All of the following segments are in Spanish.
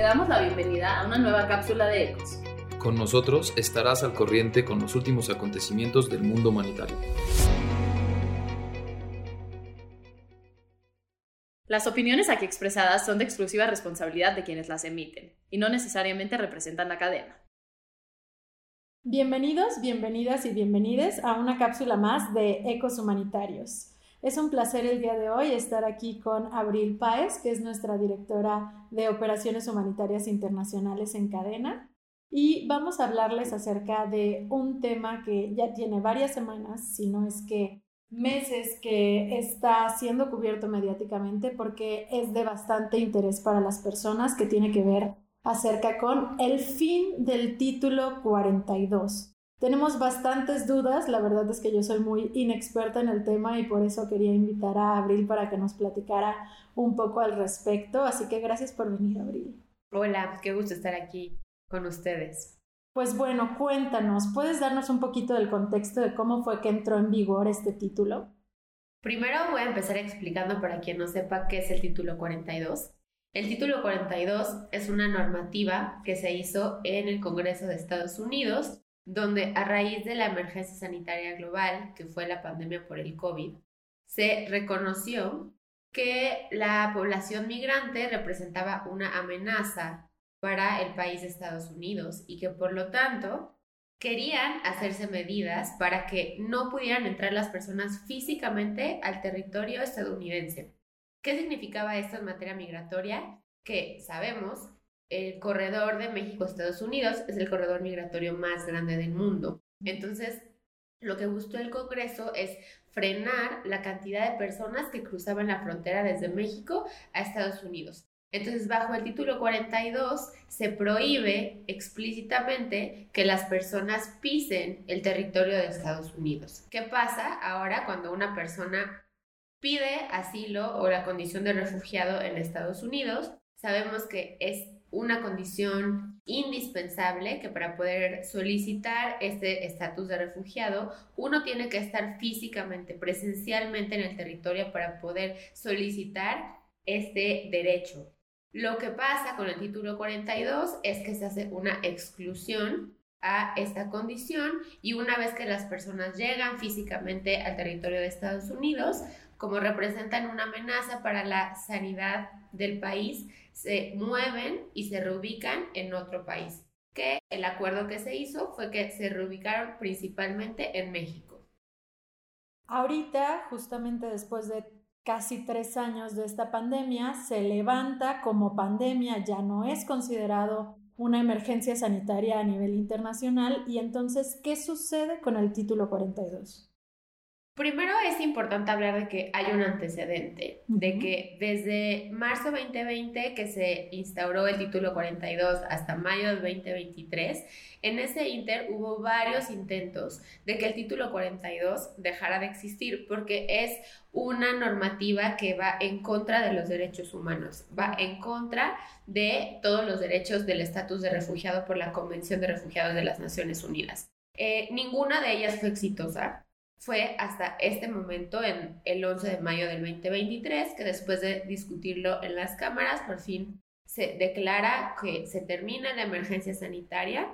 Te damos la bienvenida a una nueva cápsula de Ecos. Con nosotros estarás al corriente con los últimos acontecimientos del mundo humanitario. Las opiniones aquí expresadas son de exclusiva responsabilidad de quienes las emiten y no necesariamente representan la cadena. Bienvenidos, bienvenidas y bienvenides a una cápsula más de Ecos Humanitarios. Es un placer el día de hoy estar aquí con Abril Páez, que es nuestra directora de Operaciones Humanitarias Internacionales en Cadena. Y vamos a hablarles acerca de un tema que ya tiene varias semanas, si no es que meses, que está siendo cubierto mediáticamente porque es de bastante interés para las personas que tiene que ver acerca con el fin del título 42. Tenemos bastantes dudas, la verdad es que yo soy muy inexperta en el tema y por eso quería invitar a Abril para que nos platicara un poco al respecto, así que gracias por venir, Abril. Hola, qué gusto estar aquí con ustedes. Pues bueno, cuéntanos, ¿puedes darnos un poquito del contexto de cómo fue que entró en vigor este título? Primero voy a empezar explicando para quien no sepa qué es el título 42. El título 42 es una normativa que se hizo en el Congreso de Estados Unidos donde a raíz de la emergencia sanitaria global, que fue la pandemia por el COVID, se reconoció que la población migrante representaba una amenaza para el país de Estados Unidos y que por lo tanto querían hacerse medidas para que no pudieran entrar las personas físicamente al territorio estadounidense. ¿Qué significaba esto en materia migratoria? Que sabemos el corredor de México-Estados Unidos es el corredor migratorio más grande del mundo. Entonces, lo que buscó el Congreso es frenar la cantidad de personas que cruzaban la frontera desde México a Estados Unidos. Entonces, bajo el título 42 se prohíbe explícitamente que las personas pisen el territorio de Estados Unidos. ¿Qué pasa ahora cuando una persona pide asilo o la condición de refugiado en Estados Unidos? Sabemos que es una condición indispensable que para poder solicitar este estatus de refugiado, uno tiene que estar físicamente, presencialmente en el territorio para poder solicitar este derecho. Lo que pasa con el título 42 es que se hace una exclusión a esta condición y una vez que las personas llegan físicamente al territorio de Estados Unidos, como representan una amenaza para la sanidad del país, se mueven y se reubican en otro país. Que el acuerdo que se hizo fue que se reubicaron principalmente en México. Ahorita, justamente después de casi tres años de esta pandemia, se levanta como pandemia, ya no es considerado una emergencia sanitaria a nivel internacional. Y entonces, ¿qué sucede con el título 42? Primero es importante hablar de que hay un antecedente, de que desde marzo 2020 que se instauró el título 42 hasta mayo del 2023, en ese inter hubo varios intentos de que el título 42 dejara de existir porque es una normativa que va en contra de los derechos humanos, va en contra de todos los derechos del estatus de refugiado por la Convención de Refugiados de las Naciones Unidas. Eh, ninguna de ellas fue exitosa fue hasta este momento, en el 11 de mayo del 2023, que después de discutirlo en las cámaras, por fin se declara que se termina la emergencia sanitaria.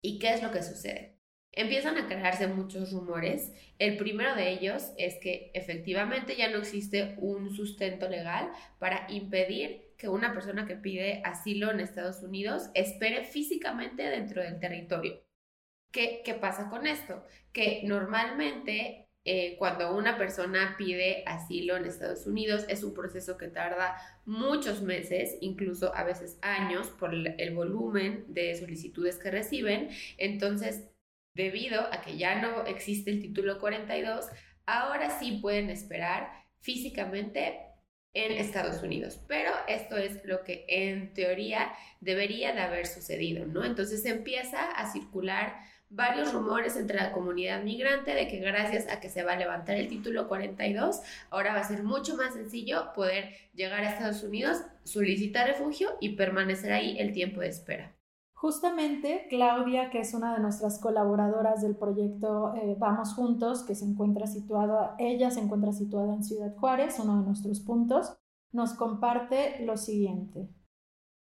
¿Y qué es lo que sucede? Empiezan a crearse muchos rumores. El primero de ellos es que efectivamente ya no existe un sustento legal para impedir que una persona que pide asilo en Estados Unidos espere físicamente dentro del territorio. ¿Qué, pasa con esto? Que normalmente eh, cuando una persona pide asilo en Estados Unidos es un proceso que tarda muchos meses, incluso a veces años, por el volumen de solicitudes que reciben. Entonces, debido a que ya no existe el título 42, ahora sí pueden esperar físicamente en Estados Unidos. Pero esto es lo que en teoría debería de haber sucedido, ¿no? Entonces empieza a circular varios rumores entre la comunidad migrante de que gracias a que se va a levantar el título 42, ahora va a ser mucho más sencillo poder llegar a Estados Unidos, solicitar refugio y permanecer ahí el tiempo de espera. Justamente Claudia, que es una de nuestras colaboradoras del proyecto eh, Vamos Juntos, que se encuentra situada, ella se encuentra situada en Ciudad Juárez, uno de nuestros puntos, nos comparte lo siguiente.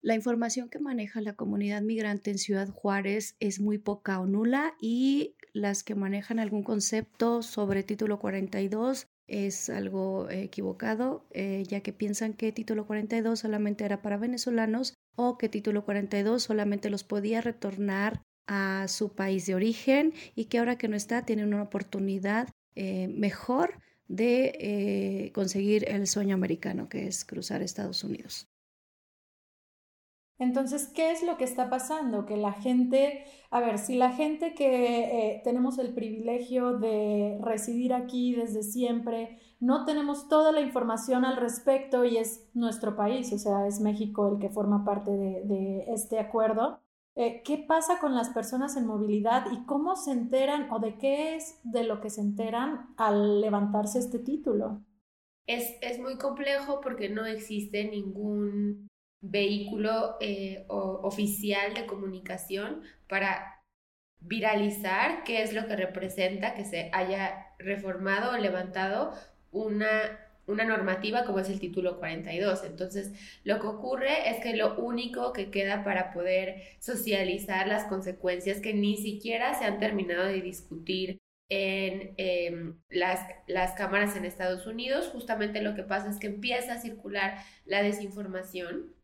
La información que maneja la comunidad migrante en Ciudad Juárez es muy poca o nula y las que manejan algún concepto sobre título 42 es algo equivocado, eh, ya que piensan que título 42 solamente era para venezolanos o que título 42 solamente los podía retornar a su país de origen y que ahora que no está tienen una oportunidad eh, mejor de eh, conseguir el sueño americano, que es cruzar Estados Unidos. Entonces, ¿qué es lo que está pasando? Que la gente, a ver, si la gente que eh, tenemos el privilegio de residir aquí desde siempre, no tenemos toda la información al respecto y es nuestro país, o sea, es México el que forma parte de, este acuerdo. Eh, ¿Qué pasa con las personas en movilidad y cómo se enteran o de qué es de lo que se enteran al levantarse este título? Es, es muy complejo porque no existe ningún vehículo eh, oficial de comunicación para viralizar qué es lo que representa que se haya reformado o levantado una, una normativa como es el título 42. Entonces, lo que ocurre es que lo único que queda para poder socializar las consecuencias que ni siquiera se han terminado de discutir en em, las, las cámaras en Estados Unidos, justamente lo que pasa es que empieza a circular la desinformación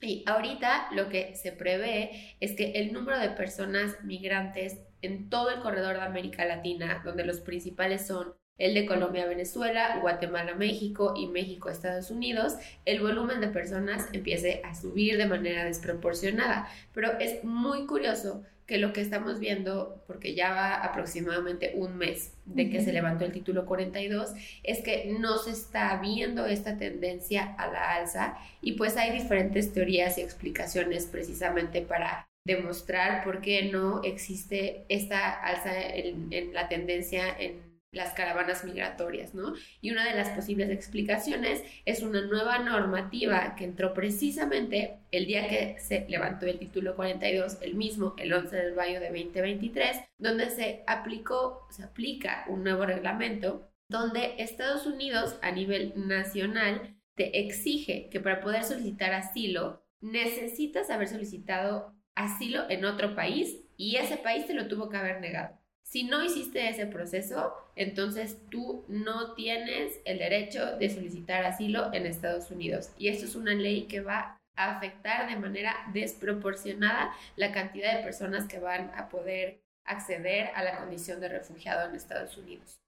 y ahorita lo que se prevé es que el número de personas migrantes en todo el corredor de América Latina, donde los principales son el de Colombia, Venezuela, Guatemala, México y México, Estados Unidos, el volumen de personas empiece a subir de manera desproporcionada. Pero es muy curioso que lo que estamos viendo, porque ya va aproximadamente un mes de que se levantó el título 42, es que no se está viendo esta tendencia a la alza y pues hay diferentes teorías y explicaciones precisamente para demostrar por qué no existe esta alza en, en la tendencia en las caravanas migratorias, ¿no? Y una de las posibles explicaciones es una nueva normativa que entró precisamente el día que se levantó el título 42, el mismo, el 11 de mayo de 2023, donde se aplicó, se aplica un nuevo reglamento donde Estados Unidos a nivel nacional te exige que para poder solicitar asilo necesitas haber solicitado asilo en otro país y ese país te lo tuvo que haber negado. Si no hiciste ese proceso, entonces tú no tienes el derecho de solicitar asilo en Estados Unidos. Y esto es una ley que va a afectar de manera desproporcionada la cantidad de personas que van a poder acceder a la condición de refugiado en Estados Unidos.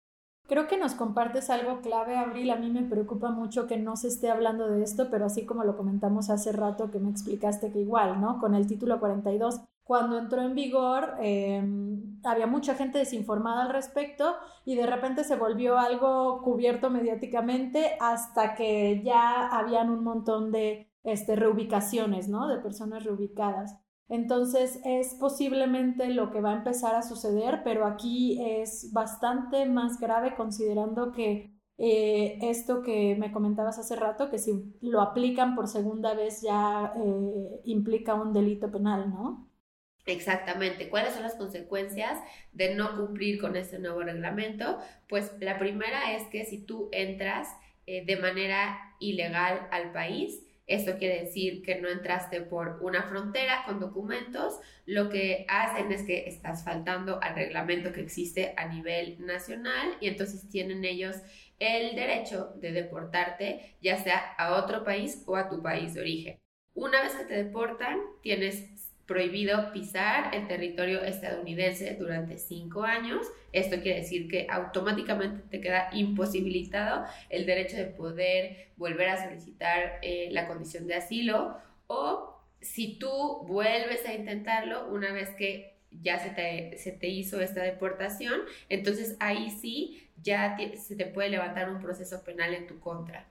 Creo que nos compartes algo clave, Abril. A mí me preocupa mucho que no se esté hablando de esto, pero así como lo comentamos hace rato que me explicaste que igual, ¿no? Con el título 42 cuando entró en vigor em, había mucha gente desinformada al respecto y de repente se volvió algo cubierto mediáticamente hasta que ya habían un montón de este, reubicaciones, ¿no? De personas reubicadas. Entonces es posiblemente lo que va a empezar a suceder, pero aquí es bastante más grave considerando que eh, esto que me comentabas hace rato, que si lo aplican por segunda vez ya eh, implica un delito penal, ¿no? Exactamente. ¿Cuáles son las consecuencias de no cumplir con este nuevo reglamento? Pues la primera es que si tú entras eh, de manera ilegal al país, esto quiere decir que no entraste por una frontera con documentos, lo que hacen es que estás faltando al reglamento que existe a nivel nacional y entonces tienen ellos el derecho de deportarte ya sea a otro país o a tu país de origen. Una vez que te deportan, tienes prohibido pisar el territorio estadounidense durante cinco años. Esto quiere decir que automáticamente te queda imposibilitado el derecho de poder volver a solicitar eh, la condición de asilo o si tú vuelves a intentarlo una vez que ya se te, se te hizo esta deportación, entonces ahí sí ya se te puede levantar un proceso penal en tu contra.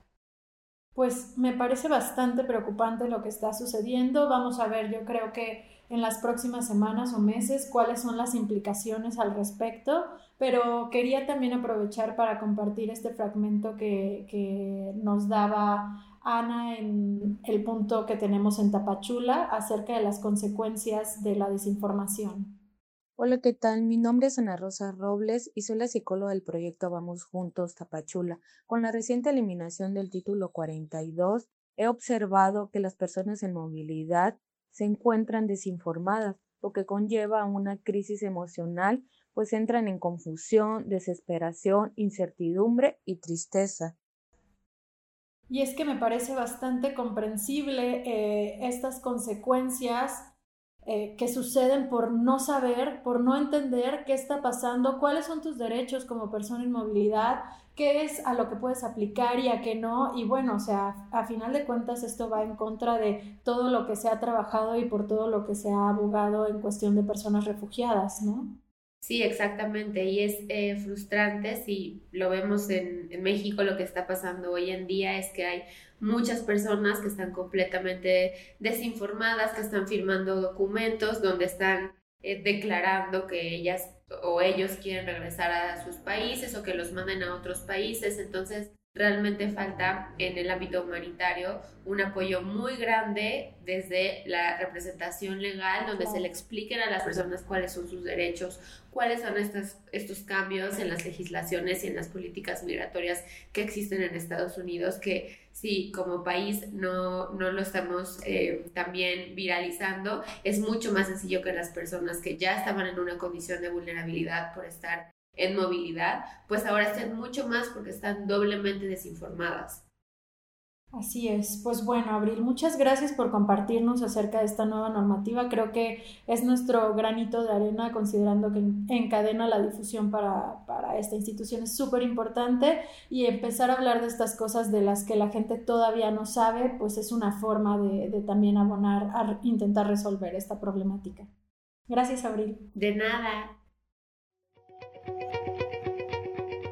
Pues me parece bastante preocupante lo que está sucediendo. Vamos a ver, yo creo que en las próximas semanas o meses cuáles son las implicaciones al respecto, pero quería también aprovechar para compartir este fragmento que, que nos daba Ana en el punto que tenemos en Tapachula acerca de las consecuencias de la desinformación. Hola, ¿qué tal? Mi nombre es Ana Rosa Robles y soy la psicóloga del proyecto Vamos Juntos Tapachula. Con la reciente eliminación del título 42, he observado que las personas en movilidad se encuentran desinformadas, lo que conlleva una crisis emocional, pues entran en confusión, desesperación, incertidumbre y tristeza. Y es que me parece bastante comprensible eh, estas consecuencias eh, que suceden por no saber, por no entender qué está pasando, cuáles son tus derechos como persona en movilidad, qué es a lo que puedes aplicar y a qué no. Y bueno, o sea, a final de cuentas esto va en contra de todo lo que se ha trabajado y por todo lo que se ha abogado en cuestión de personas refugiadas, ¿no? Sí, exactamente. Y es eh, frustrante si lo vemos en, en México, lo que está pasando hoy en día es que hay muchas personas que están completamente desinformadas, que están firmando documentos donde están eh, declarando que ellas o ellos quieren regresar a sus países o que los manden a otros países. Entonces, realmente falta en el ámbito humanitario un apoyo muy grande desde la representación legal, donde se le expliquen a las personas cuáles son sus derechos, cuáles son estos, estos cambios en las legislaciones y en las políticas migratorias que existen en Estados Unidos, que si como país no, no lo estamos eh, también viralizando, es mucho más sencillo que las personas que ya estaban en una condición de vulnerabilidad por estar en movilidad, pues ahora estén mucho más porque están doblemente desinformadas. Así es. Pues bueno, Abril, muchas gracias por compartirnos acerca de esta nueva normativa. Creo que es nuestro granito de arena considerando que encadena la difusión para, para esta institución. Es súper importante y empezar a hablar de estas cosas de las que la gente todavía no sabe, pues es una forma de, de también abonar a intentar resolver esta problemática. Gracias, Abril. De nada.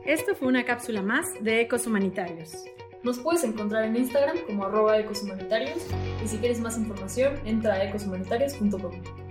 Esto fue una cápsula más de Ecos Humanitarios. Nos puedes encontrar en Instagram como arroba ecoshumanitarios y si quieres más información entra a ecoshumanitarios.com.